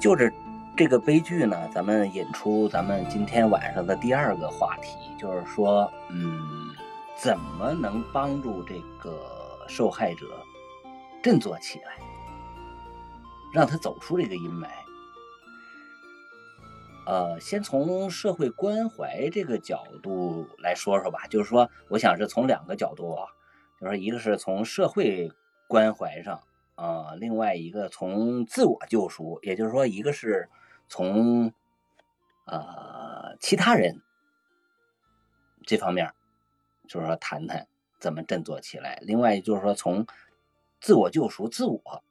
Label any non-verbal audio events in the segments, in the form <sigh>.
就着这个悲剧呢，咱们引出咱们今天晚上的第二个话题，就是说，嗯，怎么能帮助这个受害者振作起来，让他走出这个阴霾？呃，先从社会关怀这个角度来说说吧，就是说，我想是从两个角度啊，就是一个是从社会关怀上。啊，另外一个从自我救赎，也就是说，一个是从呃其他人这方面，就是说谈谈怎么振作起来；另外就是说从自我救赎、自我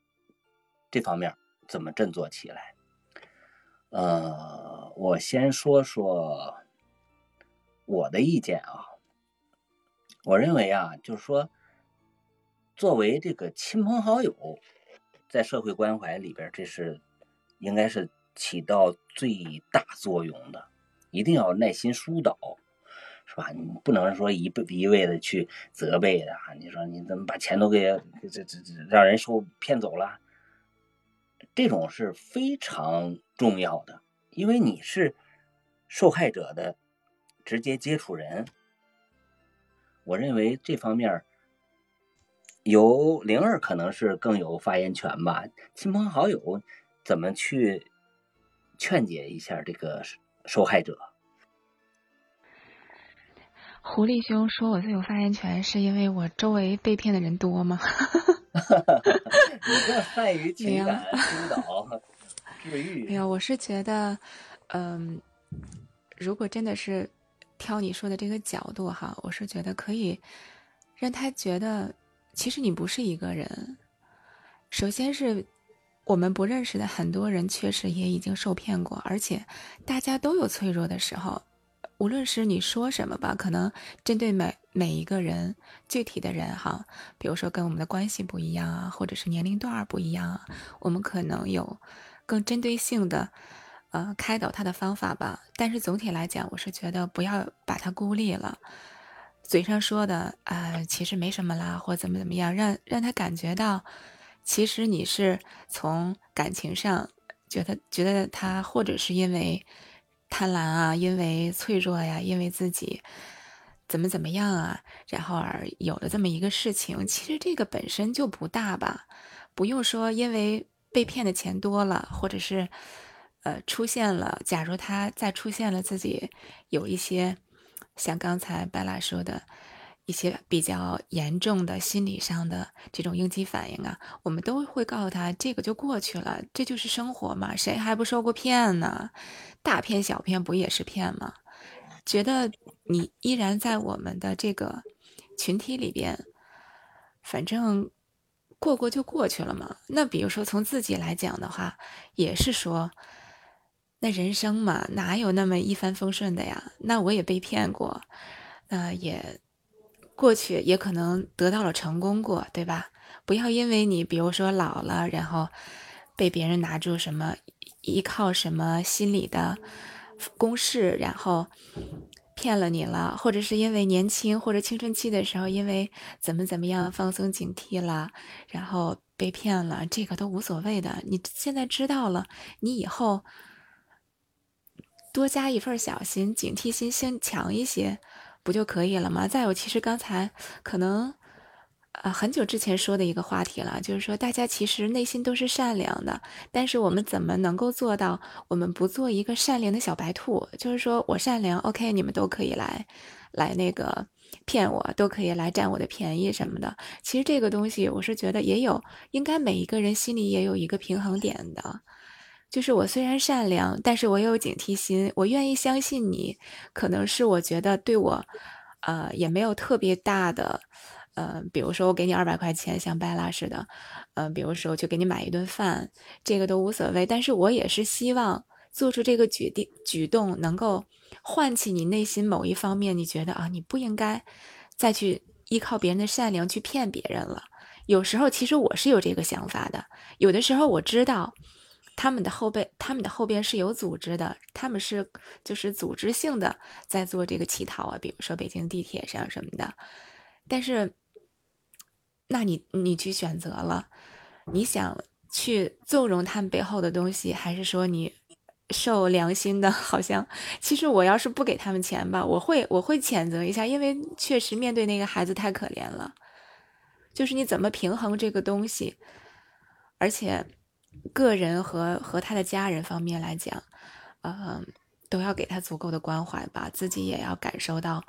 这方面怎么振作起来。呃，我先说说我的意见啊，我认为啊，就是说。作为这个亲朋好友，在社会关怀里边，这是应该是起到最大作用的。一定要耐心疏导，是吧？你不能说一一味的去责备的。你说你怎么把钱都给这这这让人受骗走了？这种是非常重要的，因为你是受害者的直接接触人。我认为这方面。由灵儿可能是更有发言权吧，亲朋好友怎么去劝解一下这个受害者？狐狸兄说我最有发言权，是因为我周围被骗的人多吗？<laughs> <laughs> 你更善于情感 <laughs> 疏导、治愈。没有，我是觉得，嗯，如果真的是挑你说的这个角度哈，我是觉得可以让他觉得。其实你不是一个人。首先是我们不认识的很多人，确实也已经受骗过，而且大家都有脆弱的时候。无论是你说什么吧，可能针对每每一个人具体的人哈，比如说跟我们的关系不一样啊，或者是年龄段不一样啊，我们可能有更针对性的呃开导他的方法吧。但是总体来讲，我是觉得不要把他孤立了。嘴上说的啊，其实没什么啦，或怎么怎么样，让让他感觉到，其实你是从感情上觉得觉得他，或者是因为贪婪啊，因为脆弱呀，因为自己怎么怎么样啊，然后而有了这么一个事情。其实这个本身就不大吧，不用说因为被骗的钱多了，或者是呃出现了，假如他再出现了自己有一些。像刚才白拉说的一些比较严重的心理上的这种应激反应啊，我们都会告诉他，这个就过去了，这就是生活嘛，谁还不受过骗呢？大骗小骗不也是骗吗？觉得你依然在我们的这个群体里边，反正过过就过去了嘛。那比如说从自己来讲的话，也是说。那人生嘛，哪有那么一帆风顺的呀？那我也被骗过，呃，也过去，也可能得到了成功过，对吧？不要因为你，比如说老了，然后被别人拿住什么，依靠什么心理的公式，然后骗了你了，或者是因为年轻或者青春期的时候，因为怎么怎么样放松警惕了，然后被骗了，这个都无所谓的。你现在知道了，你以后。多加一份小心，警惕心先强一些，不就可以了吗？再有，其实刚才可能，呃，很久之前说的一个话题了，就是说大家其实内心都是善良的，但是我们怎么能够做到，我们不做一个善良的小白兔？就是说我善良，OK，你们都可以来，来那个骗我，都可以来占我的便宜什么的。其实这个东西，我是觉得也有，应该每一个人心里也有一个平衡点的。就是我虽然善良，但是我有警惕心。我愿意相信你，可能是我觉得对我，呃，也没有特别大的，呃，比如说我给你二百块钱，像拜拉似的，嗯，比如说我就给你买一顿饭，这个都无所谓。但是我也是希望做出这个决定举动，能够唤起你内心某一方面，你觉得啊，你不应该再去依靠别人的善良去骗别人了。有时候其实我是有这个想法的，有的时候我知道。他们的后背，他们的后边是有组织的，他们是就是组织性的在做这个乞讨啊，比如说北京地铁上什么的。但是，那你你去选择了，你想去纵容他们背后的东西，还是说你受良心的？<laughs> 好像其实我要是不给他们钱吧，我会我会谴责一下，因为确实面对那个孩子太可怜了。就是你怎么平衡这个东西，而且个人和和他的家人方面来讲，嗯，都要给他足够的关怀吧，自己也要感受到。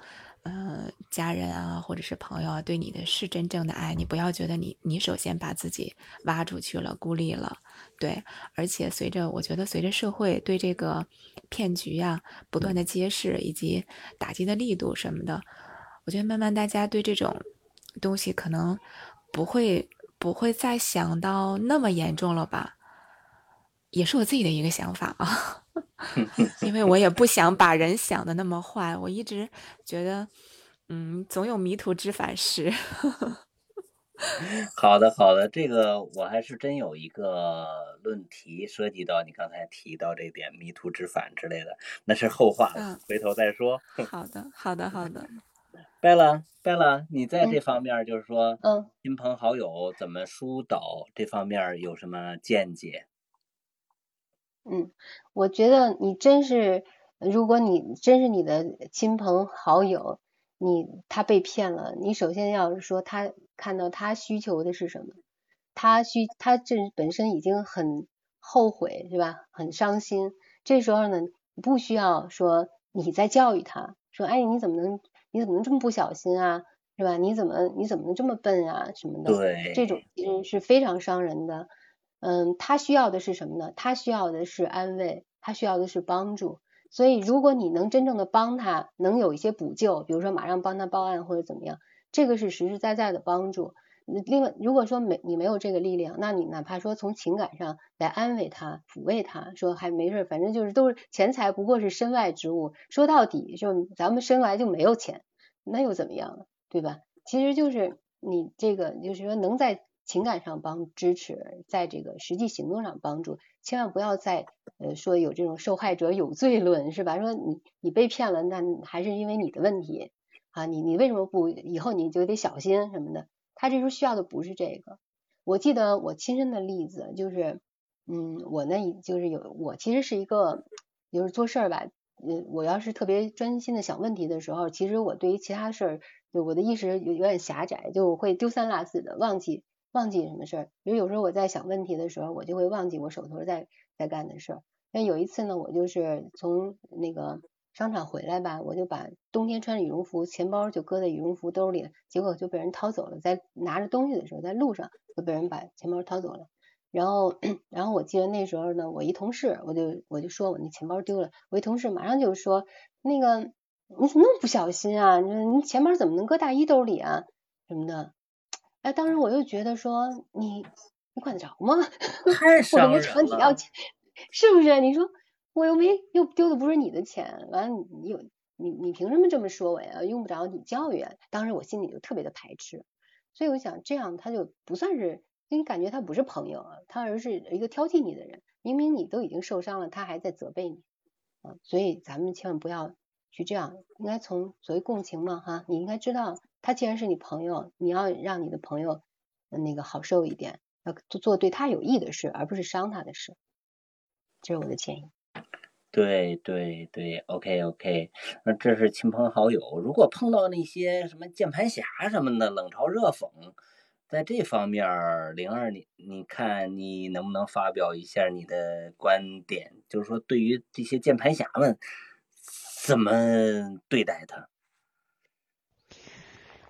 呃，家人啊，或者是朋友啊，对你的是真正的爱，你不要觉得你你首先把自己挖出去了，孤立了，对。而且随着我觉得随着社会对这个骗局呀不断的揭示以及打击的力度什么的，我觉得慢慢大家对这种东西可能不会不会再想到那么严重了吧，也是我自己的一个想法啊。<laughs> 因为我也不想把人想的那么坏，我一直觉得，嗯，总有迷途知返时。好的，好的，这个我还是真有一个论题涉及到你刚才提到这点迷途知返之类的，那是后话了，回头再说。好的，好的，好的。拜了，拜了，你在这方面就是说，嗯，亲朋好友怎么疏导这方面有什么见解？嗯，我觉得你真是，如果你真是你的亲朋好友，你他被骗了，你首先要是说他看到他需求的是什么，他需他这本身已经很后悔是吧？很伤心，这时候呢，不需要说你在教育他，说哎你怎么能你怎么能这么不小心啊，是吧？你怎么你怎么能这么笨啊什么的？对，这种其实是非常伤人的。嗯，他需要的是什么呢？他需要的是安慰，他需要的是帮助。所以，如果你能真正的帮他，能有一些补救，比如说马上帮他报案或者怎么样，这个是实实在在的帮助。另外，如果说没你没有这个力量，那你哪怕说从情感上来安慰他、抚慰他，说还没事，反正就是都是钱财不过是身外之物，说到底就咱们生来就没有钱，那又怎么样呢？对吧？其实就是你这个，就是说能在。情感上帮支持，在这个实际行动上帮助，千万不要再呃说有这种受害者有罪论，是吧？说你你被骗了，那还是因为你的问题啊，你你为什么不以后你就得小心什么的？他这时候需要的不是这个。我记得我亲身的例子就是，嗯，我呢就是有我其实是一个就是做事儿吧，嗯，我要是特别专心的想问题的时候，其实我对于其他事儿就我的意识有有点狭窄，就会丢三落四的忘记。忘记什么事儿？比如有时候我在想问题的时候，我就会忘记我手头在在干的事儿。那有一次呢，我就是从那个商场回来吧，我就把冬天穿的羽绒服，钱包就搁在羽绒服兜里，结果就被人掏走了。在拿着东西的时候，在路上就被人把钱包掏走了。然后，然后我记得那时候呢，我一同事，我就我就说我那钱包丢了，我一同事马上就说那个你怎么那么不小心啊？你你钱包怎么能搁大衣兜里啊？什么的。哎，当时我又觉得说你你管得着吗？<laughs> 太伤人了，要钱是不是？你说我又没又丢的不是你的钱，完了你有你你凭什么这么说我呀？用不着你教育。当时我心里就特别的排斥，所以我想这样他就不算是，你感觉他不是朋友啊，他而是一个挑剔你的人。明明你都已经受伤了，他还在责备你啊！所以咱们千万不要去这样，应该从所谓共情嘛哈，你应该知道。他既然是你朋友，你要让你的朋友那个好受一点，要做对他有益的事，而不是伤他的事。这是我的建议。对对对，OK OK，那这是亲朋好友。如果碰到那些什么键盘侠什么的，冷嘲热讽，在这方面，灵儿，你你看你能不能发表一下你的观点？就是说，对于这些键盘侠们，怎么对待他？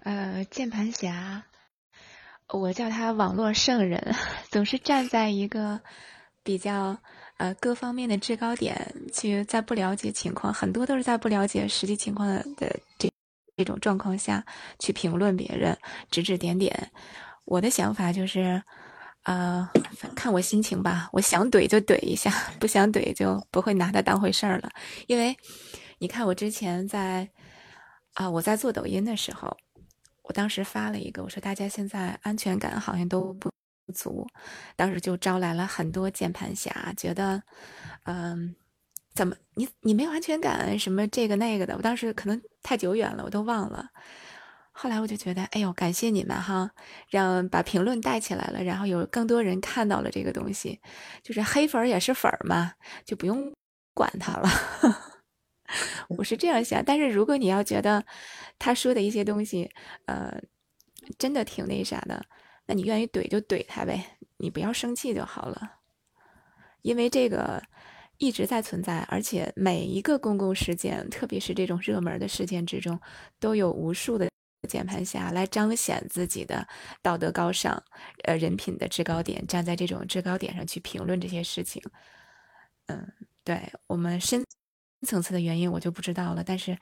呃，键盘侠，我叫他网络圣人，<laughs> 总是站在一个比较呃各方面的制高点去，在不了解情况，很多都是在不了解实际情况的的这这种状况下去评论别人，指指点点。我的想法就是，呃，看我心情吧，我想怼就怼一下，<laughs> 不想怼就不会拿他当回事儿了。因为你看，我之前在啊，我在做抖音的时候。我当时发了一个，我说大家现在安全感好像都不足，当时就招来了很多键盘侠，觉得，嗯，怎么你你没有安全感什么这个那个的，我当时可能太久远了，我都忘了。后来我就觉得，哎呦，感谢你们哈，让把评论带起来了，然后有更多人看到了这个东西，就是黑粉也是粉儿嘛，就不用管他了。我是这样想，但是如果你要觉得他说的一些东西，呃，真的挺那啥的，那你愿意怼就怼他呗，你不要生气就好了，因为这个一直在存在，而且每一个公共事件，特别是这种热门的事件之中，都有无数的。键盘侠来彰显自己的道德高尚，呃，人品的制高点，站在这种制高点上去评论这些事情。嗯，对我们深层次的原因我就不知道了，但是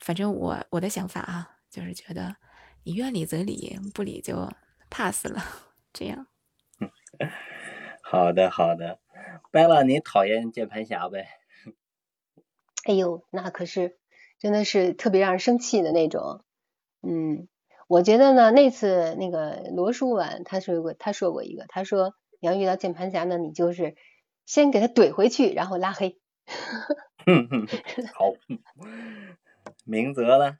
反正我我的想法啊，就是觉得你愿理则理，不理就 pass 了。这样。<laughs> 好的，好的。拜了，你讨厌键盘侠呗？哎呦，那可是真的是特别让人生气的那种。嗯，我觉得呢，那次那个罗书婉他说过，他说过一个，他说你要遇到键盘侠呢，你就是先给他怼回去，然后拉黑。<laughs> 好，明泽呢？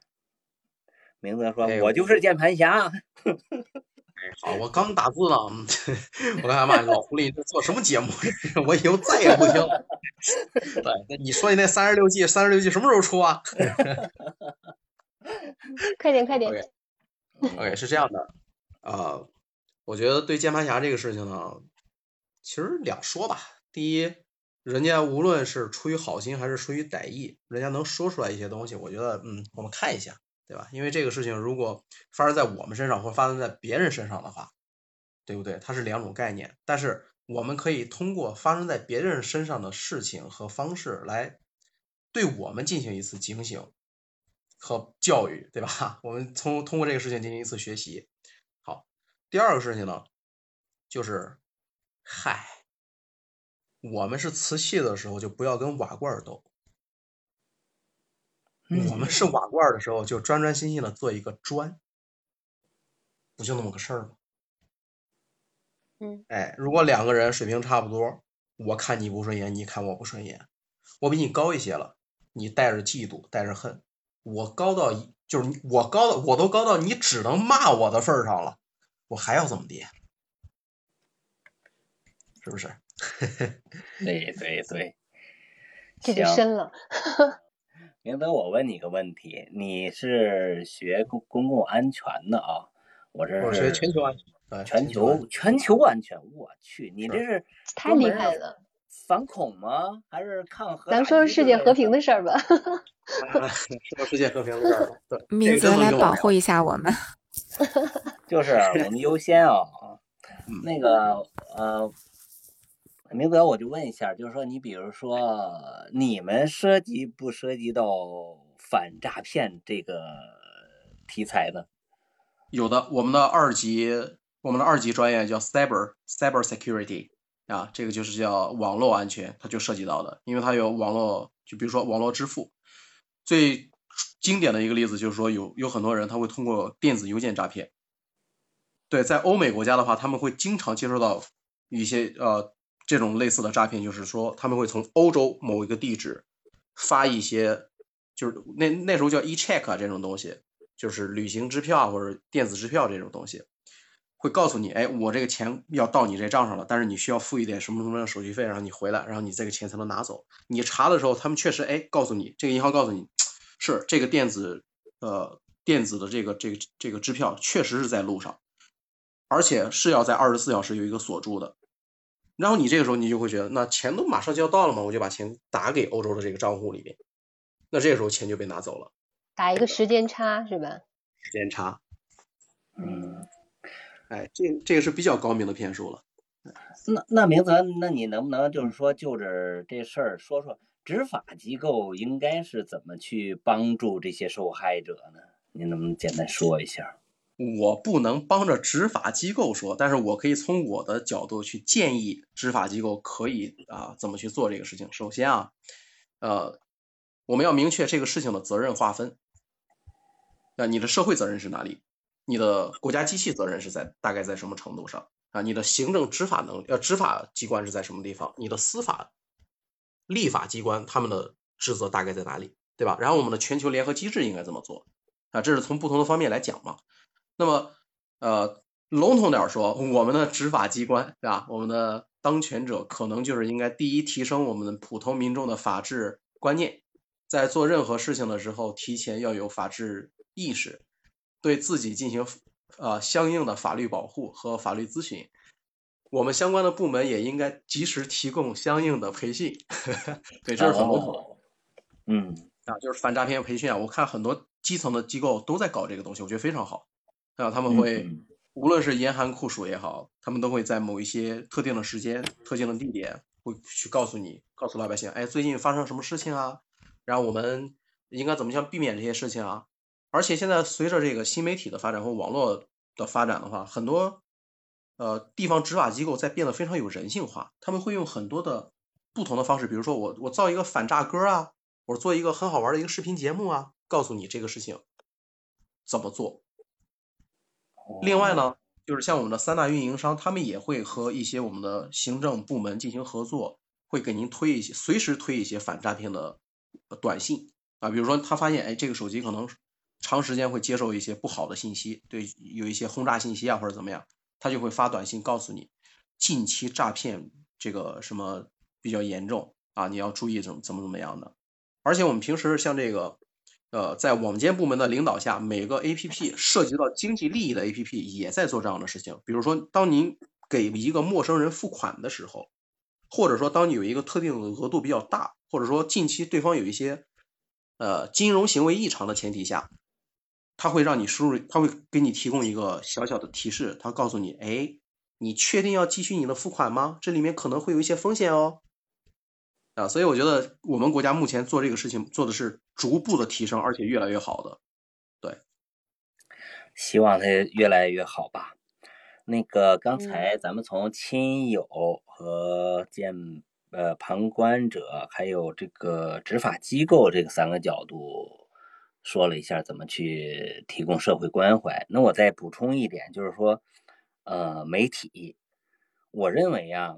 明泽说：“我就是键盘侠。”哎，好，我刚打字呢，<laughs> 我干嘛？老狐狸这做什么节目？<laughs> 我以后再也不听了。对，那你说你那三十六计三十六计什么时候出啊？快点，快点。OK，是这样的，呃，我觉得对键盘侠这个事情呢，其实两说吧。第一，人家无论是出于好心还是出于歹意，人家能说出来一些东西，我觉得，嗯，我们看一下，对吧？因为这个事情如果发生在我们身上或发生在别人身上的话，对不对？它是两种概念。但是我们可以通过发生在别人身上的事情和方式来对我们进行一次警醒。和教育，对吧？<laughs> 我们从通过这个事情进行一次学习。好，第二个事情呢，就是，嗨，我们是瓷器的时候就不要跟瓦罐斗，我们是瓦罐的时候就专专心心的做一个砖，不就那么个事儿吗？嗯，哎，如果两个人水平差不多，我看你不顺眼，你看我不顺眼，我比你高一些了，你带着嫉妒，带着恨。我高到，就是我高到我都高到你只能骂我的份上了，我还要怎么地？是不是？对 <laughs> 对对，这就深了。<laughs> 明德，我问你个问题，你是学公公共安全的啊？我这是学全球安全，全球全球安全。我去，你这是太厉害了。反恐吗？还是抗核？咱说说世界和平的事儿吧。说世界和平的事儿吧。对，<laughs> 明泽来保护一下我们。就是我们优先啊。那个呃，明泽，我就问一下，就是说，你比如说，你们涉及不涉及到反诈骗这个题材呢？有的，我们的二级，我们的二级专业叫 cyber cyber security。啊，这个就是叫网络安全，它就涉及到的，因为它有网络，就比如说网络支付，最经典的一个例子就是说，有有很多人他会通过电子邮件诈骗。对，在欧美国家的话，他们会经常接收到一些呃这种类似的诈骗，就是说他们会从欧洲某一个地址发一些，就是那那时候叫 e-check 啊这种东西，就是旅行支票或者电子支票这种东西。会告诉你，哎，我这个钱要到你这账上了，但是你需要付一点什么什么的手续费，然后你回来，然后你这个钱才能拿走。你查的时候，他们确实，哎，告诉你，这个银行告诉你，是这个电子，呃，电子的这个这个这个支票确实是在路上，而且是要在二十四小时有一个锁住的。然后你这个时候你就会觉得，那钱都马上就要到了嘛，我就把钱打给欧洲的这个账户里面，那这个时候钱就被拿走了。打一个时间差是吧？时间差，嗯。哎，这这个是比较高明的骗术了。那那明泽，那你能不能就是说，就着这事儿说说，执法机构应该是怎么去帮助这些受害者呢？您能不能简单说一下？我不能帮着执法机构说，但是我可以从我的角度去建议执法机构可以啊怎么去做这个事情。首先啊，呃，我们要明确这个事情的责任划分。那你的社会责任是哪里？你的国家机器责任是在大概在什么程度上啊？你的行政执法能呃执法机关是在什么地方？你的司法立法机关他们的职责大概在哪里？对吧？然后我们的全球联合机制应该怎么做啊，这是从不同的方面来讲嘛。那么，呃，笼统点说，我们的执法机关，对吧？我们的当权者可能就是应该第一提升我们普通民众的法治观念，在做任何事情的时候，提前要有法治意识，对自己进行呃相应的法律保护和法律咨询。我们相关的部门也应该及时提供相应的培训。<laughs> 对，这是很笼统。嗯，啊，就是反诈骗培训啊，我看很多基层的机构都在搞这个东西，我觉得非常好。啊，他们会无论是严寒酷暑也好，他们都会在某一些特定的时间、特定的地点，会去告诉你，告诉老百姓，哎，最近发生什么事情啊？然后我们应该怎么样避免这些事情啊？而且现在随着这个新媒体的发展和网络的发展的话，很多呃地方执法机构在变得非常有人性化，他们会用很多的不同的方式，比如说我我造一个反诈歌啊，我做一个很好玩的一个视频节目啊，告诉你这个事情怎么做。另外呢，就是像我们的三大运营商，他们也会和一些我们的行政部门进行合作，会给您推一些，随时推一些反诈骗的短信啊。比如说他发现，哎，这个手机可能长时间会接受一些不好的信息，对，有一些轰炸信息啊或者怎么样，他就会发短信告诉你，近期诈骗这个什么比较严重啊，你要注意怎么怎么怎么样的。而且我们平时像这个。呃，在网监部门的领导下，每个 APP 涉及到经济利益的 APP 也在做这样的事情。比如说，当您给一个陌生人付款的时候，或者说当你有一个特定的额度比较大，或者说近期对方有一些呃金融行为异常的前提下，他会让你输入，他会给你提供一个小小的提示，他告诉你，哎，你确定要继续你的付款吗？这里面可能会有一些风险哦。啊，所以我觉得我们国家目前做这个事情做的是逐步的提升，而且越来越好的。对，希望它越来越好吧。那个刚才咱们从亲友和见呃旁观者，还有这个执法机构这个三个角度说了一下怎么去提供社会关怀。那我再补充一点，就是说，呃，媒体，我认为啊，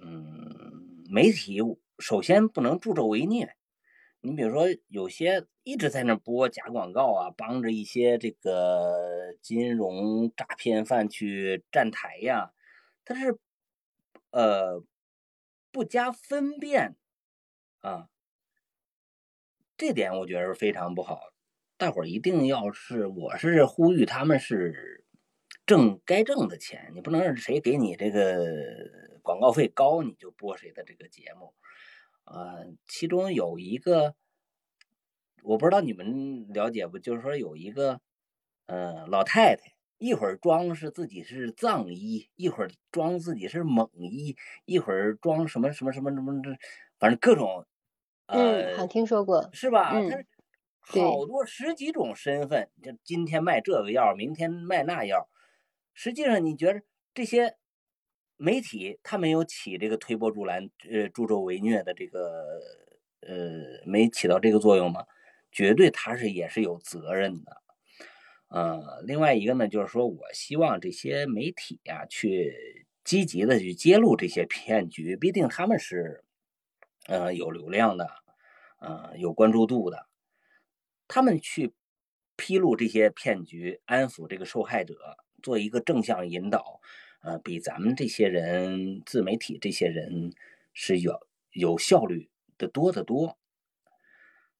嗯，媒体。首先不能助纣为虐，你比如说有些一直在那播假广告啊，帮着一些这个金融诈骗犯去站台呀，他是呃不加分辨啊，这点我觉得非常不好。大伙儿一定要是，我是呼吁他们是挣该挣的钱，你不能让谁给你这个广告费高你就播谁的这个节目。啊，其中有一个，我不知道你们了解不？就是说有一个，呃，老太太，一会儿装是自己是藏医，一会儿装自己是蒙医，一会儿装什么什么什么什么这，反正各种，嗯，好听说过，是吧？嗯，好多十几种身份，就今天卖这个药，明天卖那药，实际上你觉得这些？媒体他没有起这个推波助澜、呃助纣为虐的这个呃没起到这个作用吗？绝对他是也是有责任的。呃，另外一个呢，就是说我希望这些媒体啊去积极的去揭露这些骗局，毕竟他们是呃有流量的，呃有关注度的，他们去披露这些骗局，安抚这个受害者，做一个正向引导。呃，比咱们这些人自媒体这些人是有有效率的多得多。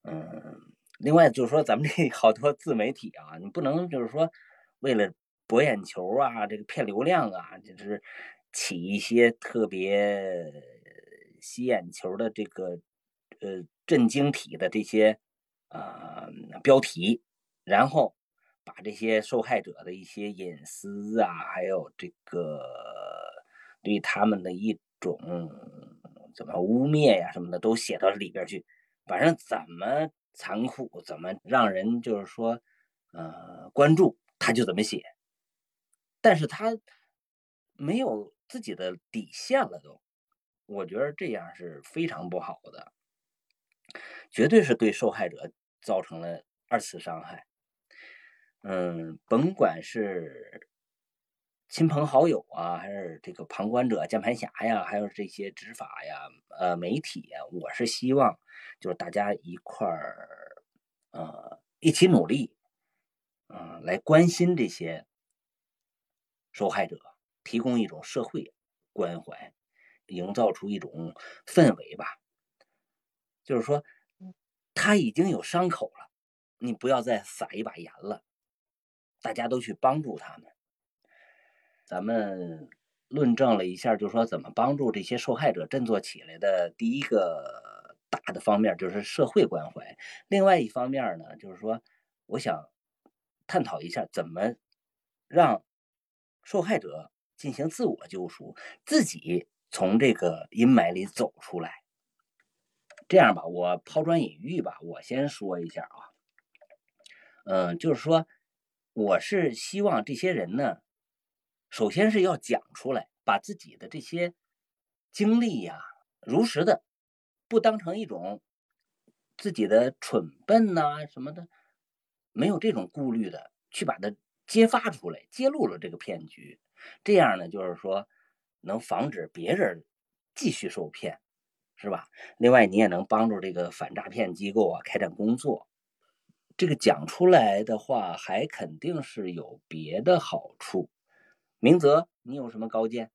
嗯，另外就是说，咱们这好多自媒体啊，你不能就是说为了博眼球啊，这个骗流量啊，就是起一些特别吸眼球的这个呃震惊体的这些啊标题，然后。把这些受害者的一些隐私啊，还有这个对他们的一种怎么污蔑呀什么的，都写到里边去。反正怎么残酷，怎么让人就是说呃关注，他就怎么写。但是他没有自己的底线了，都，我觉得这样是非常不好的，绝对是对受害者造成了二次伤害。嗯，甭管是亲朋好友啊，还是这个旁观者、键盘侠呀，还有这些执法呀、呃媒体呀，我是希望就是大家一块儿呃一起努力，嗯，来关心这些受害者，提供一种社会关怀，营造出一种氛围吧。就是说，他已经有伤口了，你不要再撒一把盐了，大家都去帮助他们。咱们论证了一下，就是说怎么帮助这些受害者振作起来的。第一个大的方面就是社会关怀，另外一方面呢，就是说我想探讨一下怎么让受害者进行自我救赎，自己从这个阴霾里走出来。这样吧，我抛砖引玉吧，我先说一下啊，嗯，就是说，我是希望这些人呢，首先是要讲出来，把自己的这些经历呀，如实的，不当成一种自己的蠢笨呐什么的，没有这种顾虑的，去把它揭发出来，揭露了这个骗局，这样呢，就是说能防止别人继续受骗。是吧？另外，你也能帮助这个反诈骗机构啊开展工作。这个讲出来的话，还肯定是有别的好处。明泽，你有什么高见？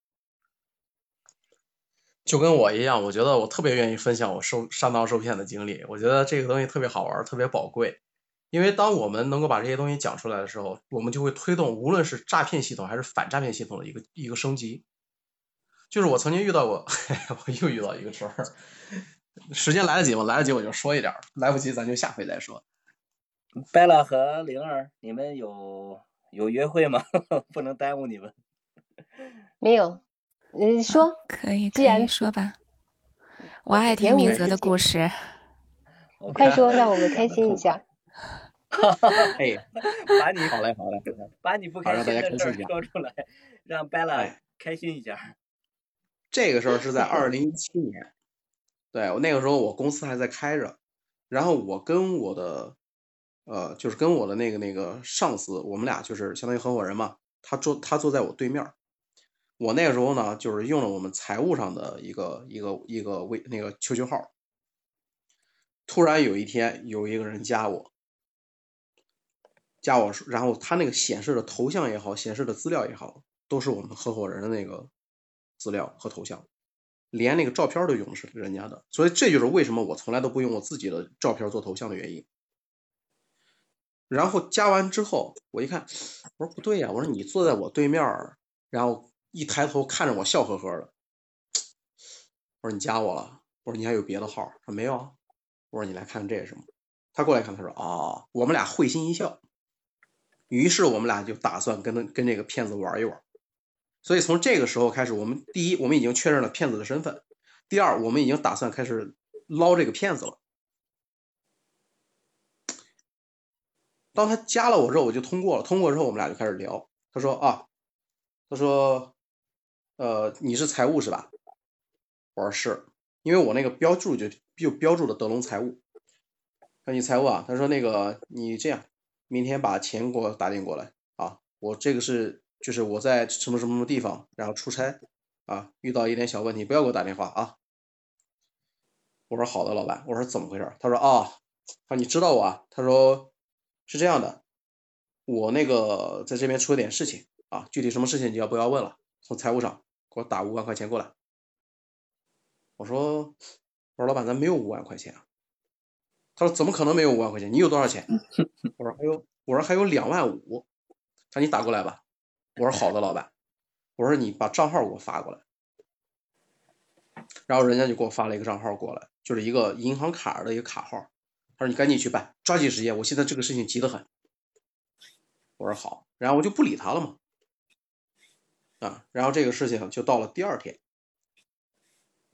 就跟我一样，我觉得我特别愿意分享我受上当受骗的经历。我觉得这个东西特别好玩，特别宝贵。因为当我们能够把这些东西讲出来的时候，我们就会推动无论是诈骗系统还是反诈骗系统的一个一个升级。就是我曾经遇到过，<laughs> 我又遇到一个事儿。时间来得及吗？来得及我就说一点，来不及咱就下回再说。贝拉和灵儿，你们有有约会吗？<laughs> 不能耽误你们。没有，你说可以，既然说吧。我爱听明泽的故事。快说，让我们开心一下。哈哈，哎，把你好嘞，好嘞，把你不开心的事说出来，让贝拉开心一下。这个时候是在二零一七年，对我那个时候我公司还在开着，然后我跟我的呃就是跟我的那个那个上司，我们俩就是相当于合伙人嘛，他坐他坐在我对面，我那个时候呢就是用了我们财务上的一个一个一个微那个 QQ 号，突然有一天有一个人加我，加我然后他那个显示的头像也好，显示的资料也好，都是我们合伙人的那个。资料和头像，连那个照片都用的是人家的，所以这就是为什么我从来都不用我自己的照片做头像的原因。然后加完之后，我一看，我说不对呀，我说你坐在我对面，然后一抬头看着我笑呵呵的，我说你加我了，我说你还有别的号，他说没有啊，我说你来看看这是什么，他过来看，他说啊，我们俩会心一笑，于是我们俩就打算跟他跟这个骗子玩一玩。所以从这个时候开始，我们第一，我们已经确认了骗子的身份；第二，我们已经打算开始捞这个骗子了。当他加了我之后，我就通过了。通过之后，我们俩就开始聊。他说啊，他说，呃，你是财务是吧？我说是，因为我那个标注就就标注了德隆财务。说你财务啊？他说那个你这样，明天把钱给我打点过来啊，我这个是。就是我在什么什么什么地方，然后出差啊，遇到一点小问题，不要给我打电话啊。我说好的，老板。我说怎么回事？他说啊，他说你知道我啊？他说是这样的，我那个在这边出了点事情啊，具体什么事情你要不要问了？从财务上给我打五万块钱过来。我说我说老板，咱没有五万块钱啊。他说怎么可能没有五万块钱？你有多少钱？我说还有，我说还有两万五。他说你打过来吧。我说好的，老板。我说你把账号给我发过来，然后人家就给我发了一个账号过来，就是一个银行卡的一个卡号。他说你赶紧去办，抓紧时间，我现在这个事情急得很。我说好，然后我就不理他了嘛。啊，然后这个事情就到了第二天，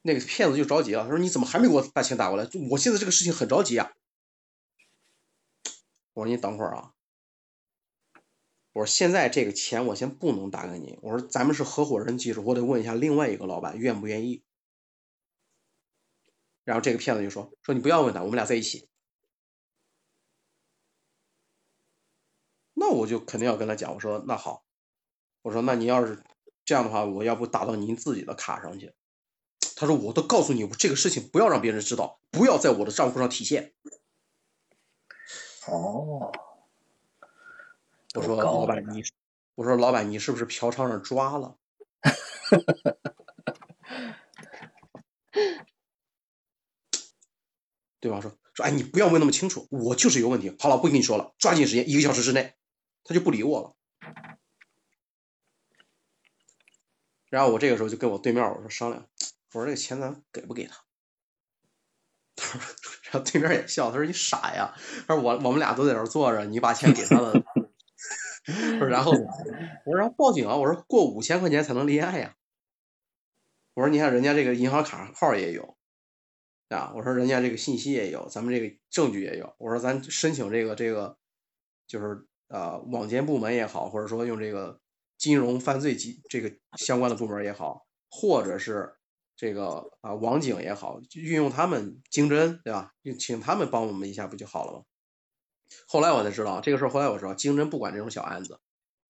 那个骗子就着急了，他说你怎么还没给我把钱打过来？我现在这个事情很着急啊。我说你等会儿啊。我说现在这个钱我先不能打给你。我说咱们是合伙人，记住，我得问一下另外一个老板愿不愿意。然后这个骗子就说：“说你不要问他，我们俩在一起。”那我就肯定要跟他讲，我说那好，我说那你要是这样的话，我要不打到您自己的卡上去？他说我都告诉你，这个事情不要让别人知道，不要在我的账户上体现。哦。我说老板你，我说老板你是不是嫖娼让抓了？<laughs> 对方说说哎你不要问那么清楚，我就是有问题。好了，不跟你说了，抓紧时间，一个小时之内，他就不理我了。然后我这个时候就跟我对面我说商量，我说这个钱咱给不给他？他说，然后对面也笑，他说你傻呀，他说我我们俩都在这儿坐着，你把钱给他了，<laughs> 然后我说然后报警啊，我说过五千块钱才能立案呀，我说你看人家这个银行卡号也有啊，我说人家这个信息也有，咱们这个证据也有，我说咱申请这个这个就是呃网监部门也好，或者说用这个金融犯罪机这个相关的部门也好，或者是这个啊网警也好，运用他们经侦对吧？用请他们帮我们一下不就好了吗？后来我才知道这个事儿，后来我知道经侦不管这种小案子，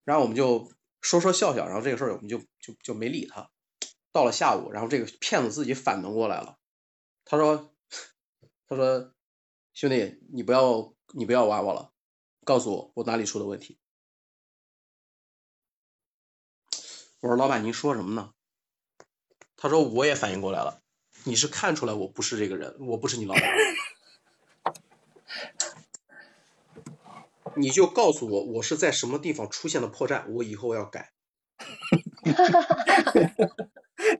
然后我们就说说笑笑，然后这个事儿我们就就就没理他。到了下午，然后这个骗子自己反应过来了，他说 <laughs> 他说兄弟你不要你不要玩我了，告诉我我哪里出的问题。我说老板您说什么呢？他说我也反应过来了，你是看出来我不是这个人，我不是你老板。你就告诉我我是在什么地方出现了破绽，我以后要改。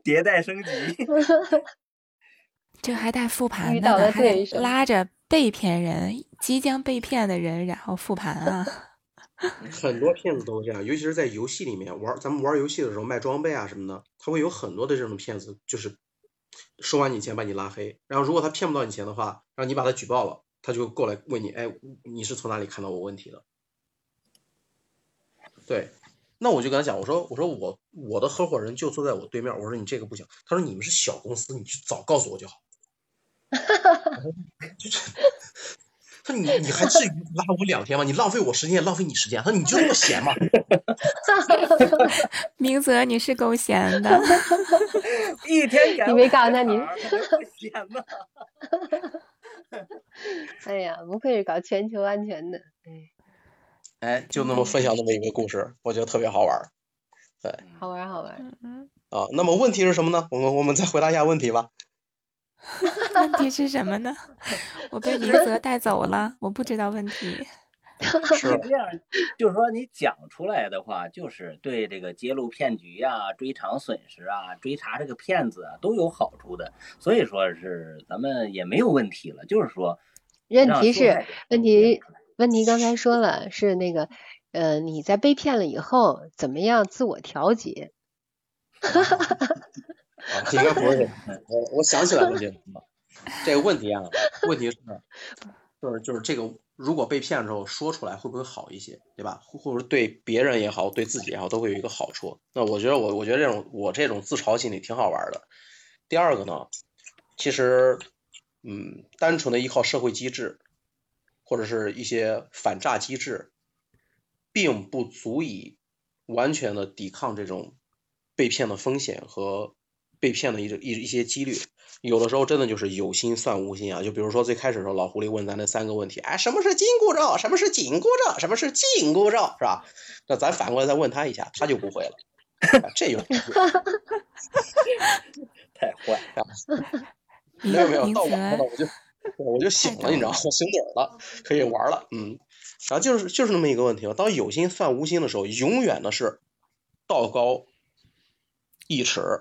迭代升级，<laughs> 这还带复盘的，还拉着被骗人、即将被骗的人，然后复盘啊。<laughs> 很多骗子都这样，尤其是在游戏里面玩，咱们玩游戏的时候卖装备啊什么的，他会有很多的这种骗子，就是收完你钱把你拉黑，然后如果他骗不到你钱的话，让你把他举报了，他就过来问你，哎，你是从哪里看到我问题的？对，那我就跟他讲，我说我说我我的合伙人就坐在我对面，我说你这个不行，他说你们是小公司，你就早告诉我就好。就 <laughs> 是他说你你还至于拉我两天吗？你浪费我时间也浪费你时间。他说你就这么闲吗？<laughs> 明泽，你是够闲的。一天改你没告诉他你闲吗？<laughs> 哎呀，不愧是搞全球安全的，哎，哎，就那么分享那么一个故事，我觉得特别好玩对好玩儿好玩儿。嗯，啊。那么问题是什么呢？我们我们再回答一下问题吧。问题是什么呢？<laughs> 我被明泽带走了，我不知道问题。<laughs> 是这样，就是说你讲出来的话，就是对这个揭露骗局啊、追偿损失啊、追查这个骗子啊都有好处的。所以说是咱们也没有问题了，就是说问题是问题问题刚才说了是那个呃你在被骗了以后怎么样自我调节？<laughs> 啊，应该不是这个。我我想起来问题是什么？这个问题啊，问题是就是就是这个，如果被骗之后说出来会不会好一些，对吧？或或者对别人也好，对自己也好，都会有一个好处。那我觉得我我觉得这种我这种自嘲心理挺好玩的。第二个呢，其实嗯，单纯的依靠社会机制或者是一些反诈机制，并不足以完全的抵抗这种被骗的风险和被骗的一一一些几率。有的时候真的就是有心算无心啊！就比如说最开始的时候，老狐狸问咱那三个问题，哎，什么是紧箍咒？什么是紧箍咒？什么是紧箍咒？是吧？那咱反过来再问他一下，他就不会了。啊这有 <laughs> 太坏了。明没有没有，到晚上了，我就我就醒了，你知道吗？我醒盹儿了，可以玩了，嗯。然后就是就是那么一个问题了。当有心算无心的时候，永远的是道高一尺，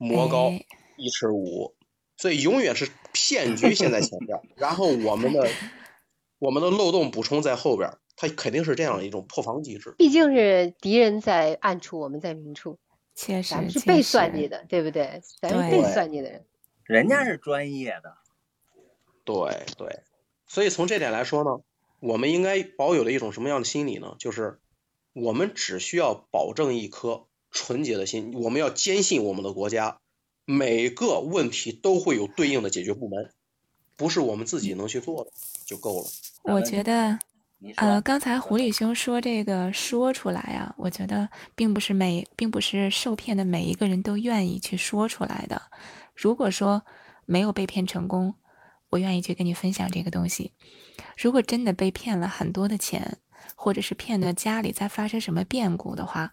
魔高哎一尺五，所以永远是骗局先在前边儿，然后我们的 <laughs> 我们的漏洞补充在后边儿，它肯定是这样的一种破防机制。毕竟是敌人在暗处，我们在明处，确实，咱们是被算计的，对不对？咱是被算计的人。人家是专业的，对对，所以从这点来说呢，我们应该保有的一种什么样的心理呢？就是我们只需要保证一颗纯洁的心，我们要坚信我们的国家每个问题都会有对应的解决部门，不是我们自己能去做的就够了。我觉得，呃，刚才狐狸兄说这个说出来啊，我觉得并不是每，并不是受骗的每一个人都愿意去说出来的。如果说没有被骗成功，我愿意去跟你分享这个东西。如果真的被骗了很多的钱，或者是骗的家里在发生什么变故的话，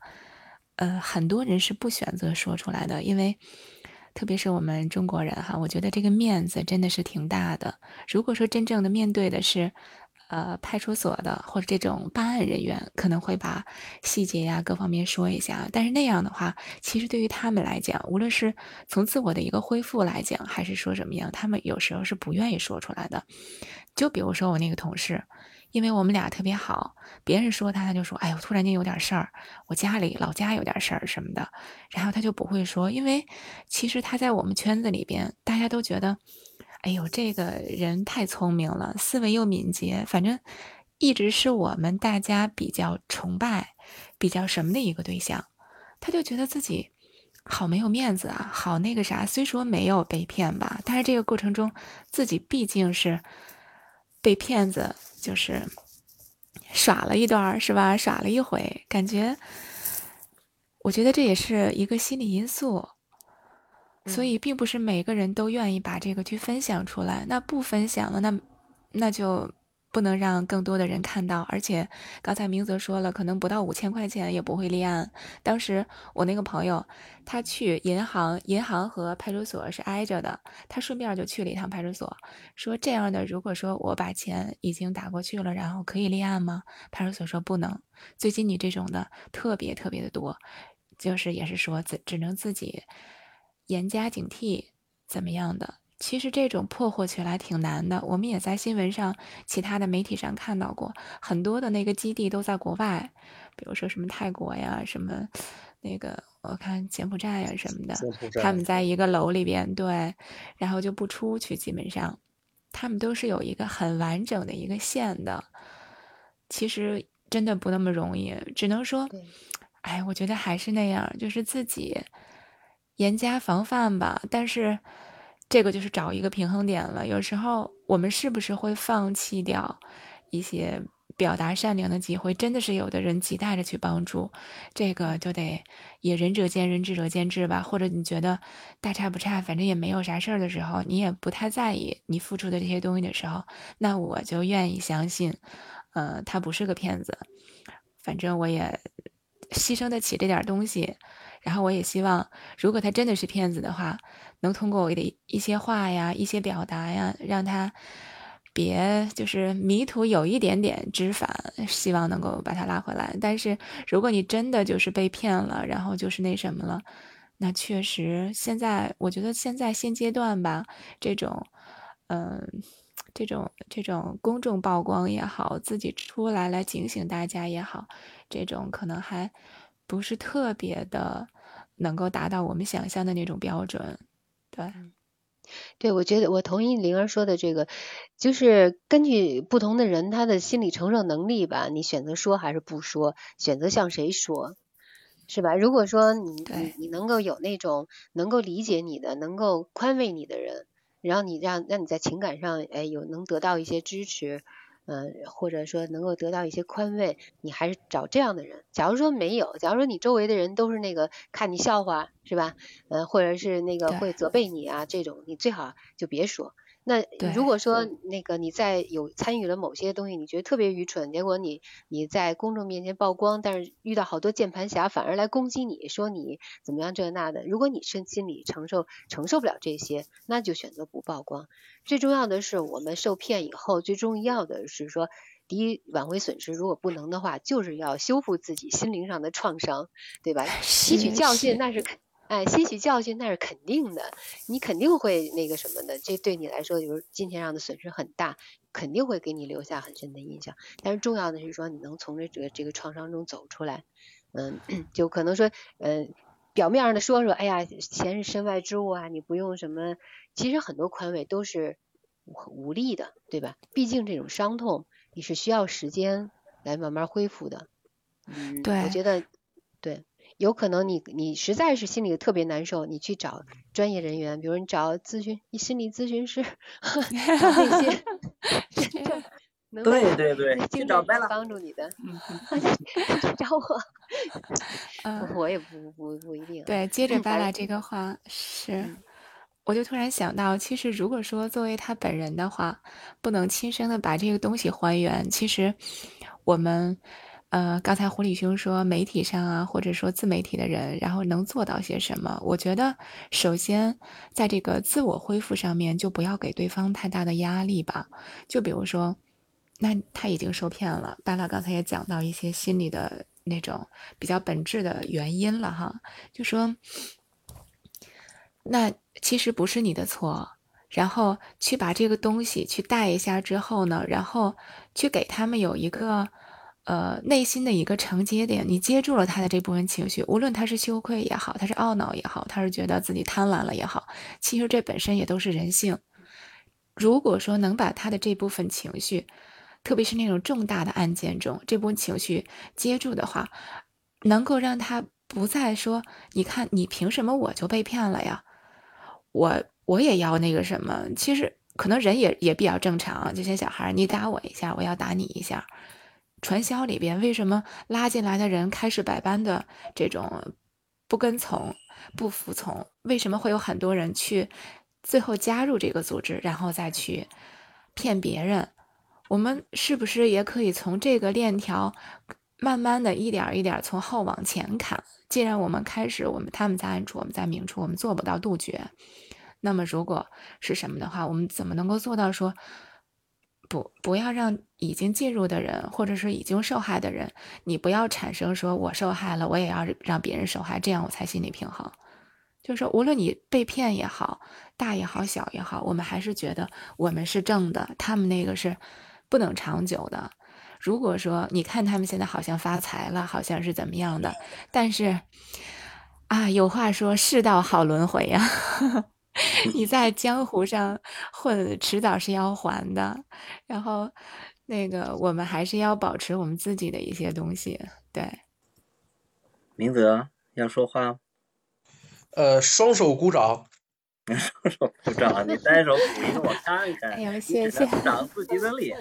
呃，很多人是不选择说出来的，因为特别是我们中国人哈，我觉得这个面子真的是挺大的。如果说真正的面对的是。呃，派出所的或者这种办案人员可能会把细节呀各方面说一下，但是那样的话，其实对于他们来讲，无论是从自我的一个恢复来讲，还是说什么样，他们有时候是不愿意说出来的。就比如说我那个同事，因为我们俩特别好，别人说他，他就说：“哎呦，突然间有点事儿，我家里老家有点事儿什么的。”然后他就不会说，因为其实他在我们圈子里边，大家都觉得。哎呦，这个人太聪明了，思维又敏捷，反正一直是我们大家比较崇拜、比较什么的一个对象。他就觉得自己好没有面子啊，好那个啥。虽说没有被骗吧，但是这个过程中自己毕竟是被骗子，就是耍了一段，是吧？耍了一回，感觉，我觉得这也是一个心理因素。所以，并不是每个人都愿意把这个去分享出来。那不分享了，那那就不能让更多的人看到。而且，刚才明泽说了，可能不到五千块钱也不会立案。当时我那个朋友，他去银行，银行和派出所是挨着的，他顺便就去了一趟派出所，说这样的，如果说我把钱已经打过去了，然后可以立案吗？派出所说不能。最近你这种的特别特别的多，就是也是说自只能自己。严加警惕，怎么样的？其实这种破获起来挺难的。我们也在新闻上、其他的媒体上看到过，很多的那个基地都在国外，比如说什么泰国呀，什么那个我看柬埔寨呀什么的，他们在一个楼里边，对，然后就不出去，基本上他们都是有一个很完整的一个线的。其实真的不那么容易，只能说，哎，我觉得还是那样，就是自己。严加防范吧，但是这个就是找一个平衡点了。有时候我们是不是会放弃掉一些表达善良的机会？真的是有的人亟待着去帮助，这个就得也仁者见仁，智者见智吧。或者你觉得大差不差，反正也没有啥事儿的时候，你也不太在意你付出的这些东西的时候，那我就愿意相信，呃，他不是个骗子。反正我也牺牲得起这点东西。然后我也希望，如果他真的是骗子的话，能通过我的一些话呀、一些表达呀，让他别就是迷途有一点点知返，希望能够把他拉回来。但是如果你真的就是被骗了，然后就是那什么了，那确实现在我觉得现在现阶段吧，这种嗯，这种这种公众曝光也好，自己出来来警醒大家也好，这种可能还不是特别的。能够达到我们想象的那种标准，对，对，我觉得我同意灵儿说的这个，就是根据不同的人他的心理承受能力吧，你选择说还是不说，选择向谁说，是吧？如果说你你你能够有那种能够理解你的、能够宽慰你的人，然后你让让你在情感上哎有能得到一些支持。嗯，或者说能够得到一些宽慰，你还是找这样的人。假如说没有，假如说你周围的人都是那个看你笑话，是吧？呃，或者是那个会责备你啊，这种你最好就别说。那如果说那个你在有参与了某些东西，你觉得特别愚蠢，结果你你在公众面前曝光，但是遇到好多键盘侠反而来攻击你，说你怎么样这那的。如果你身心里承受承受不了这些，那就选择不曝光。最重要的是，我们受骗以后，最重要的是说，第一挽回损失，如果不能的话，就是要修复自己心灵上的创伤，对吧？<laughs> 吸取教训那是肯。哎，吸取教训那是肯定的，你肯定会那个什么的，这对你来说就是金钱上的损失很大，肯定会给你留下很深的印象。但是重要的是说，你能从这这个这个创伤中走出来，嗯，<clears throat> 就可能说，嗯，表面上的说说，哎呀，钱是身外之物啊，你不用什么，其实很多宽慰都是无力的，对吧？毕竟这种伤痛你是需要时间来慢慢恢复的。嗯，对，我觉得对。有可能你你实在是心里特别难受，你去找专业人员，比如你找咨询你心理咨询师，<laughs> 找那些 <laughs> 真正能对对对，去找白了帮助你的，<laughs> 找我，我也不不不一定。对，接着巴拉这个话是，我就突然想到，其实如果说作为他本人的话，不能亲身的把这个东西还原，其实。我们，呃，刚才狐狸兄说媒体上啊，或者说自媒体的人，然后能做到些什么？我觉得，首先在这个自我恢复上面，就不要给对方太大的压力吧。就比如说，那他已经受骗了，巴拉刚才也讲到一些心理的那种比较本质的原因了哈，就说，那其实不是你的错。然后去把这个东西去带一下之后呢，然后去给他们有一个，呃，内心的一个承接点。你接住了他的这部分情绪，无论他是羞愧也好，他是懊恼也好，他是觉得自己贪婪了也好，其实这本身也都是人性。如果说能把他的这部分情绪，特别是那种重大的案件中这部分情绪接住的话，能够让他不再说：“你看，你凭什么我就被骗了呀？”我。我也要那个什么，其实可能人也也比较正常，就像小孩，你打我一下，我要打你一下。传销里边为什么拉进来的人开始百般的这种不跟从、不服从？为什么会有很多人去最后加入这个组织，然后再去骗别人？我们是不是也可以从这个链条慢慢的一点一点从后往前砍？既然我们开始，我们他们在暗处，我们在明处，我们做不到杜绝。那么，如果是什么的话，我们怎么能够做到说不不要让已经进入的人，或者是已经受害的人，你不要产生说我受害了，我也要让别人受害，这样我才心理平衡。就是说，无论你被骗也好，大也好，小也好，我们还是觉得我们是正的，他们那个是不能长久的。如果说你看他们现在好像发财了，好像是怎么样的，但是啊，有话说世道好轮回呀。你在江湖上混，迟早是要还的。然后，那个我们还是要保持我们自己的一些东西。对，明泽要说话。呃，双手鼓掌。<laughs> 双手鼓掌，你 <laughs> 单手鼓一个，我看看。哎呀，谢谢。鼓掌自己的脸。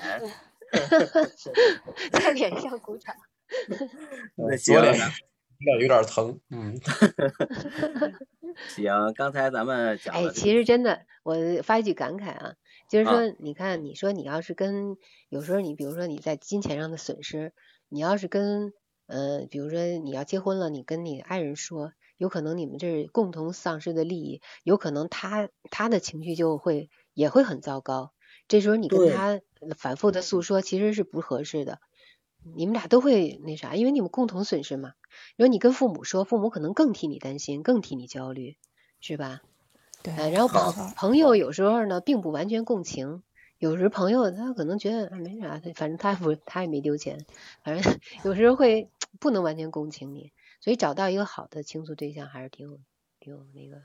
<laughs> 在脸上鼓掌。那行。脸有点疼，嗯，<laughs> 行，刚才咱们讲，哎，其实真的，我发一句感慨啊，就是说，你看，你说你要是跟，有时候你比如说你在金钱上的损失，你要是跟，呃，比如说你要结婚了，你跟你爱人说，有可能你们这是共同丧失的利益，有可能他他的情绪就会也会很糟糕，这时候你跟他反复的诉说，其实是不合适的。你们俩都会那啥，因为你们共同损失嘛。如果你跟父母说，父母可能更替你担心，更替你焦虑，是吧？对。然后朋朋友有时候呢，并不完全共情。有时朋友他可能觉得没啥，反正他不他也没丢钱，反正 <laughs> 有时候会不能完全共情你。所以找到一个好的倾诉对象还是挺有挺有那个。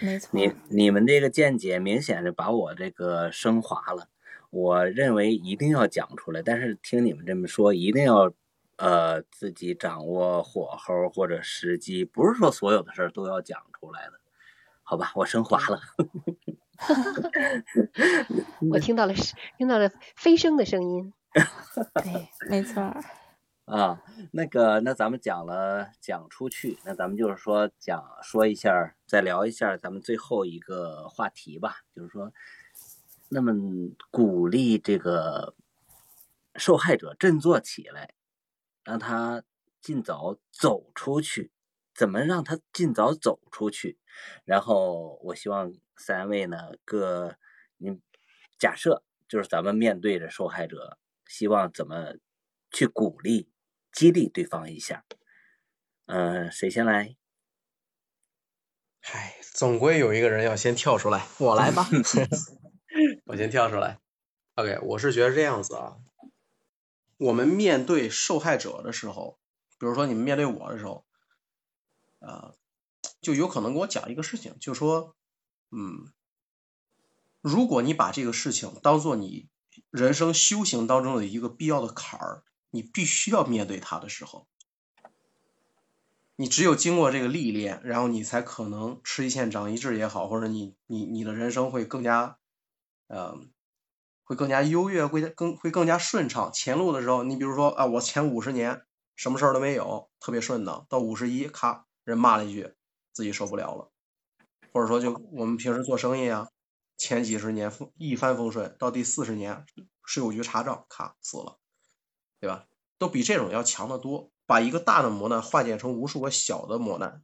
没错。你你们这个见解明显的把我这个升华了。我认为一定要讲出来，但是听你们这么说，一定要呃自己掌握火候或者时机，不是说所有的事儿都要讲出来的，好吧？我升华了，<laughs> 我听到了听到了飞升的声音，<laughs> 对，没错啊，那个那咱们讲了讲出去，那咱们就是说讲说一下，再聊一下咱们最后一个话题吧，就是说。那么鼓励这个受害者振作起来，让他尽早走出去。怎么让他尽早走出去？然后我希望三位呢，各你假设就是咱们面对着受害者，希望怎么去鼓励、激励对方一下？嗯，谁先来？唉，总归有一个人要先跳出来，我来吧。<laughs> 我先跳出来，OK，我是觉得这样子啊，我们面对受害者的时候，比如说你们面对我的时候，啊，就有可能跟我讲一个事情，就说，嗯，如果你把这个事情当做你人生修行当中的一个必要的坎儿，你必须要面对它的时候，你只有经过这个历练，然后你才可能吃一堑长一智也好，或者你你你的人生会更加。嗯，会更加优越，会更会更加顺畅。前路的时候，你比如说啊，我前五十年什么事儿都没有，特别顺当。到五十一，咔，人骂了一句，自己受不了了。或者说，就我们平时做生意啊，前几十年风一帆风顺，到第四十年税务局查账，咔，死了。对吧？都比这种要强得多。把一个大的磨难化解成无数个小的磨难，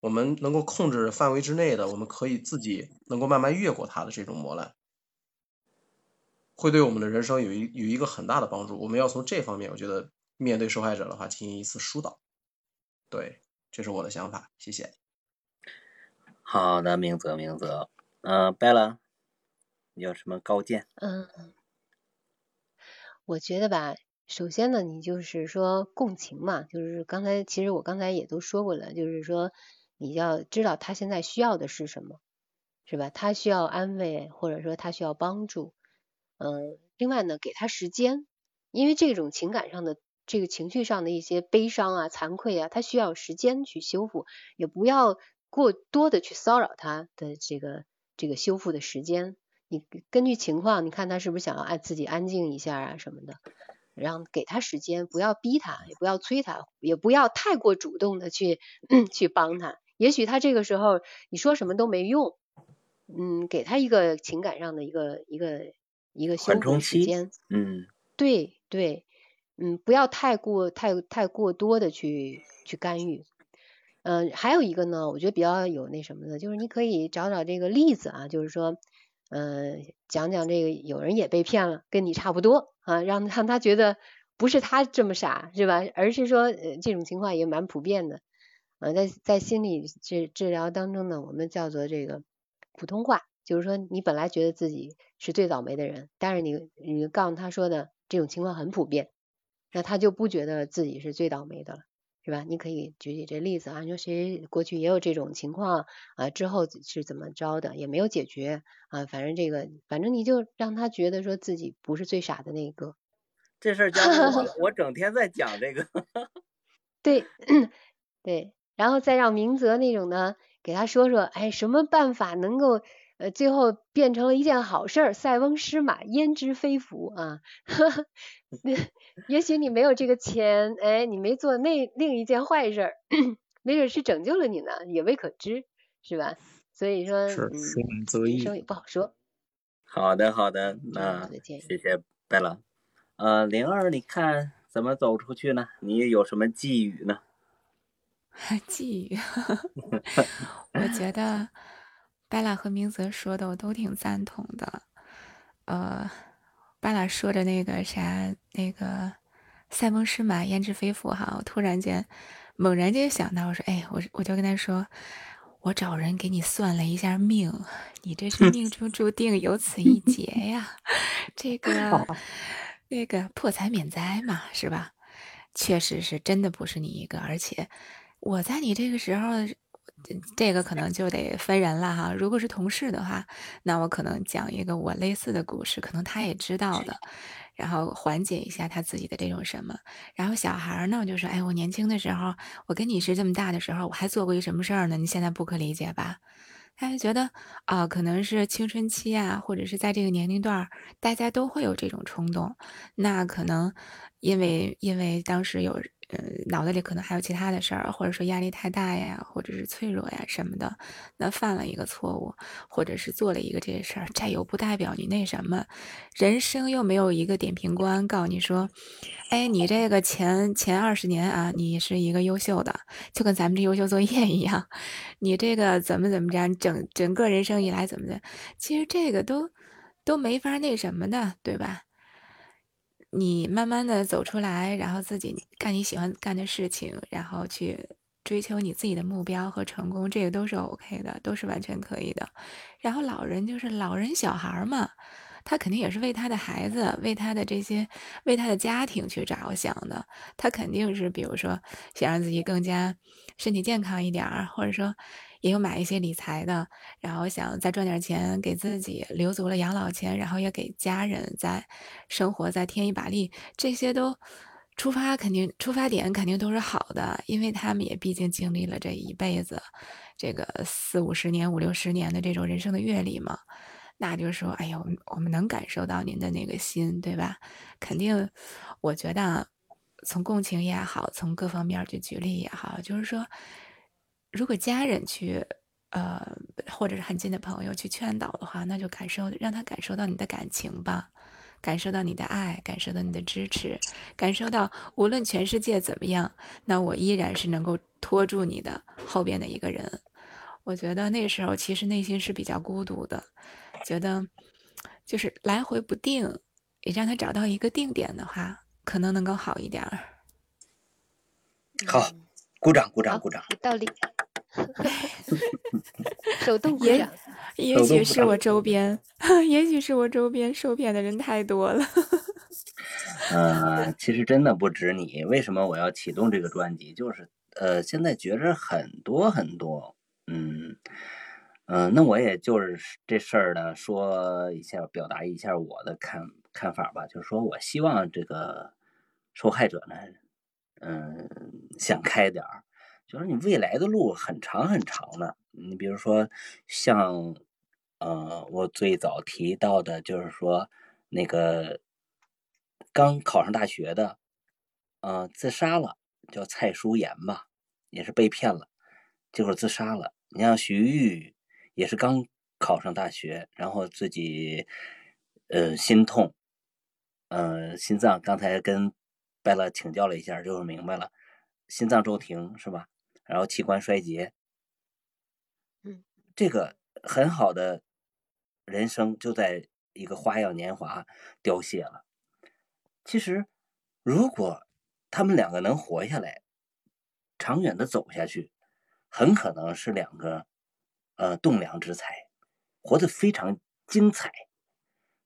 我们能够控制范围之内的，我们可以自己能够慢慢越过它的这种磨难，会对我们的人生有一有一个很大的帮助。我们要从这方面，我觉得面对受害者的话进行一次疏导。对，这是我的想法，谢谢。好的，明泽，明泽，嗯，拜了，你有什么高见？嗯，我觉得吧。首先呢，你就是说共情嘛，就是刚才其实我刚才也都说过了，就是说你要知道他现在需要的是什么，是吧？他需要安慰，或者说他需要帮助。嗯，另外呢，给他时间，因为这种情感上的、这个情绪上的一些悲伤啊、惭愧啊，他需要时间去修复，也不要过多的去骚扰他的这个这个修复的时间。你根据情况，你看他是不是想要爱自己安静一下啊什么的。让给他时间，不要逼他，也不要催他，也不要太过主动的去去帮他。也许他这个时候你说什么都没用，嗯，给他一个情感上的一个一个一个修复时间。嗯，对对，嗯，不要太过太太过多的去去干预。嗯，还有一个呢，我觉得比较有那什么的，就是你可以找找这个例子啊，就是说。嗯，讲讲这个，有人也被骗了，跟你差不多啊，让让他觉得不是他这么傻，是吧？而是说，呃，这种情况也蛮普遍的。呃，在在心理治治疗当中呢，我们叫做这个普通话，就是说，你本来觉得自己是最倒霉的人，但是你你告诉他说的这种情况很普遍，那他就不觉得自己是最倒霉的了。是吧？你可以举举这例子啊，你说谁过去也有这种情况啊，之后是怎么着的，也没有解决啊，反正这个，反正你就让他觉得说自己不是最傻的那个。这事儿 <laughs> 讲我，我整天在讲这个。<laughs> 对 <coughs> 对，然后再让明泽那种呢，给他说说，哎，什么办法能够。呃，最后变成了一件好事儿，塞翁失马焉知非福啊！<laughs> 也许你没有这个钱，哎，你没做那另一件坏事儿，<coughs> 没准是拯救了你呢，也未可知，是吧？所以说，是说满则溢，也不好说。好的，好的，那谢谢拜了。呃，灵儿，你看怎么走出去呢？你有什么寄语呢？<laughs> 寄语，<laughs> 我觉得。巴拉和明泽说的我都挺赞同的，呃，巴拉说的那个啥，那个塞翁失马焉知非福哈，我突然间猛然间想到，我说，哎，我我就跟他说，我找人给你算了一下命，你这是命中注定有此一劫呀，这个 <laughs> 那个破财免灾嘛，是吧？确实是真的不是你一个，而且我在你这个时候。这个可能就得分人了哈。如果是同事的话，那我可能讲一个我类似的故事，可能他也知道的，然后缓解一下他自己的这种什么。然后小孩呢，就说：“哎，我年轻的时候，我跟你是这么大的时候，我还做过一什么事儿呢？你现在不可理解吧？”他就觉得啊，可能是青春期啊，或者是在这个年龄段，大家都会有这种冲动。那可能因为因为当时有。呃，脑袋里可能还有其他的事儿，或者说压力太大呀，或者是脆弱呀什么的，那犯了一个错误，或者是做了一个这些事儿，这又不代表你那什么，人生又没有一个点评官告你说，哎，你这个前前二十年啊，你是一个优秀的，就跟咱们这优秀作业一样，你这个怎么怎么着，整整个人生以来怎么的，其实这个都都没法那什么的，对吧？你慢慢的走出来，然后自己干你喜欢干的事情，然后去追求你自己的目标和成功，这个都是 OK 的，都是完全可以的。然后老人就是老人小孩嘛，他肯定也是为他的孩子、为他的这些、为他的家庭去着想的。他肯定是比如说想让自己更加身体健康一点儿，或者说。也有买一些理财的，然后想再赚点钱给自己留足了养老钱，然后也给家人在生活再添一把力，这些都出发肯定出发点肯定都是好的，因为他们也毕竟经历了这一辈子，这个四五十年、五六十年的这种人生的阅历嘛，那就是说，哎呦，我们我们能感受到您的那个心，对吧？肯定，我觉得从共情也好，从各方面去举例也好，就是说。如果家人去，呃，或者是很近的朋友去劝导的话，那就感受让他感受到你的感情吧。感受到你的爱，感受到你的支持，感受到无论全世界怎么样，那我依然是能够拖住你的后边的一个人。我觉得那时候其实内心是比较孤独的，觉得就是来回不定，也让他找到一个定点的话，可能能够好一点儿。好，鼓掌，鼓掌，鼓掌。有道理。手动鼓也掌。也许是我周边，<laughs> 也许是我周边受骗的人太多了。<laughs> 呃，其实真的不止你。为什么我要启动这个专辑？就是呃，现在觉着很多很多，嗯嗯、呃那我也就是这事儿呢，说一下，表达一下我的看看法吧。就是说我希望这个受害者呢，嗯、想开点儿。就是你未来的路很长很长的，你比如说像，呃，我最早提到的就是说那个刚考上大学的，呃，自杀了，叫蔡淑妍吧，也是被骗了，结果自杀了。你像徐玉也是刚考上大学，然后自己呃心痛，呃心脏，刚才跟拜乐请教了一下，就是明白了，心脏骤停是吧？然后器官衰竭，嗯，这个很好的人生就在一个花样年华凋谢了。其实，如果他们两个能活下来，长远的走下去，很可能是两个呃栋梁之才，活得非常精彩。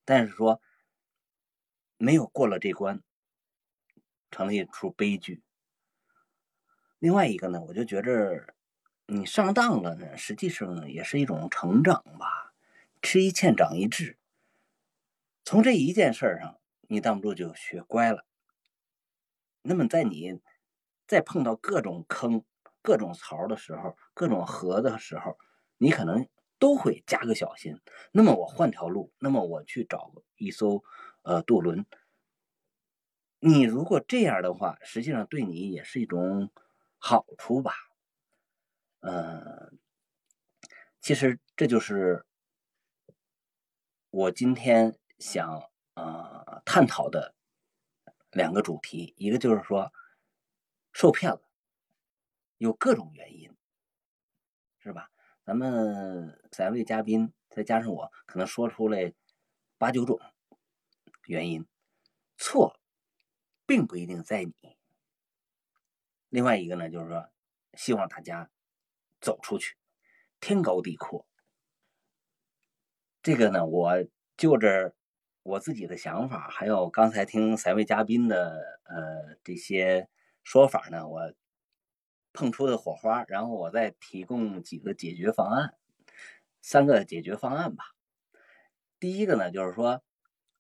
但是说没有过了这关，成了一出悲剧。另外一个呢，我就觉着你上当了呢，实际上也是一种成长吧，吃一堑长一智。从这一件事上，你当不住就学乖了。那么在你再碰到各种坑、各种槽的时候，各种河的时候，你可能都会加个小心。那么我换条路，那么我去找一艘呃渡轮。你如果这样的话，实际上对你也是一种好处吧。呃，其实这就是我今天想呃探讨的两个主题，一个就是说受骗了，有各种原因，是吧？咱们三位嘉宾再加上我，可能说出来八九种原因，错并不一定在你。另外一个呢，就是说希望大家走出去，天高地阔。这个呢，我就着我自己的想法，还有刚才听三位嘉宾的呃这些说法呢，我碰出的火花，然后我再提供几个解决方案，三个解决方案吧。第一个呢，就是说，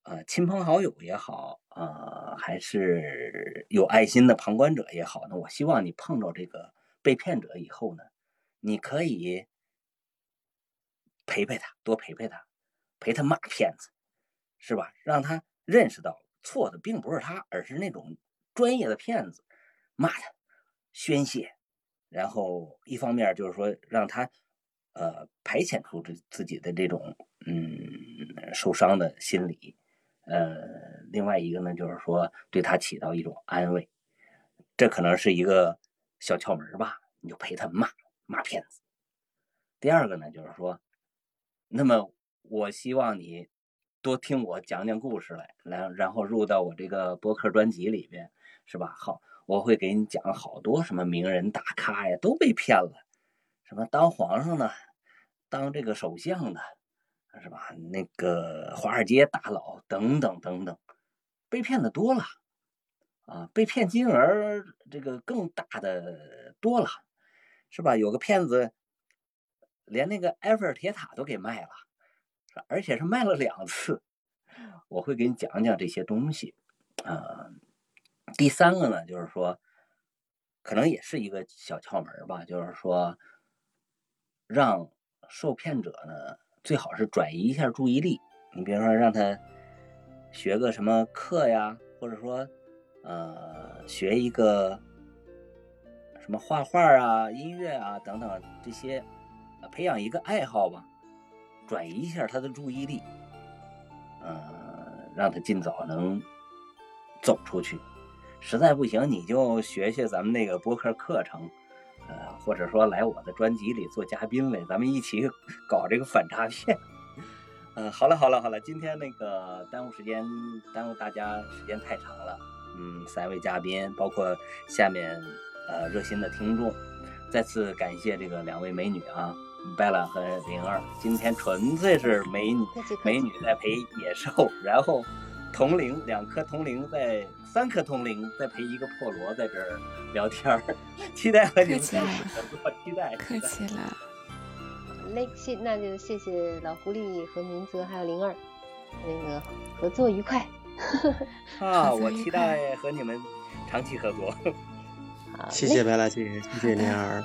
呃，亲朋好友也好，呃，还是有爱心的旁观者也好呢，我希望你碰到这个被骗者以后呢，你可以陪陪他，多陪陪他，陪他骂骗子，是吧？让他认识到错的并不是他，而是那种专业的骗子，骂他，宣泄，然后一方面就是说让他呃排遣出自自己的这种嗯受伤的心理，呃，另外一个呢就是说对他起到一种安慰，这可能是一个小窍门吧，你就陪他骂骂骗子。第二个呢就是说，那么我希望你多听我讲讲故事来，然然后入到我这个播客专辑里边，是吧？好，我会给你讲好多什么名人大咖呀都被骗了，什么当皇上的，当这个首相的，是吧？那个华尔街大佬等等等等，被骗的多了，啊，被骗金额这个更大的多了，是吧？有个骗子连那个埃菲尔铁塔都给卖了。而且是卖了两次，我会给你讲讲这些东西。啊，第三个呢，就是说，可能也是一个小窍门吧，就是说，让受骗者呢，最好是转移一下注意力。你比如说，让他学个什么课呀，或者说，呃，学一个什么画画啊、音乐啊等等这些，培养一个爱好吧。转移一下他的注意力，呃，让他尽早能走出去。实在不行，你就学学咱们那个播客课程，或者说来我的专辑里做嘉宾来，咱们一起 <laughs> 搞这个反诈骗。嗯，好了好了好了，今天那个耽误时间，耽误大家时间太长了。嗯，三位嘉宾，包括下面呃热心的听众，再次感谢这个两位美女啊，贝拉和灵儿，今天纯粹是美女美女在陪野兽，然后铜铃两颗铜铃在三颗铜铃在陪一个破锣在这儿聊天儿，<laughs> 期待和你们合作，期待客气了，好嘞，谢那就谢谢老狐狸和明泽还有灵儿，那个合作愉快。<laughs> <laughs> 啊，我期待和你们长期合作。好谢谢白拉姐，谢谢好的莲儿，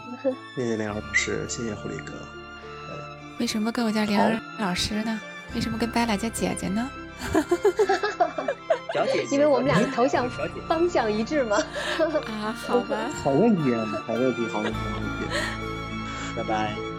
谢谢灵儿老师，谢谢狐狸哥。为什么跟我叫灵儿老师呢？为什么跟 Bella 叫姐姐呢？<laughs> 小姐姐，<laughs> 因为我们俩的头像方向一致嘛。啊，好吧，好问题啊，好问题，好问题，好问题。拜拜。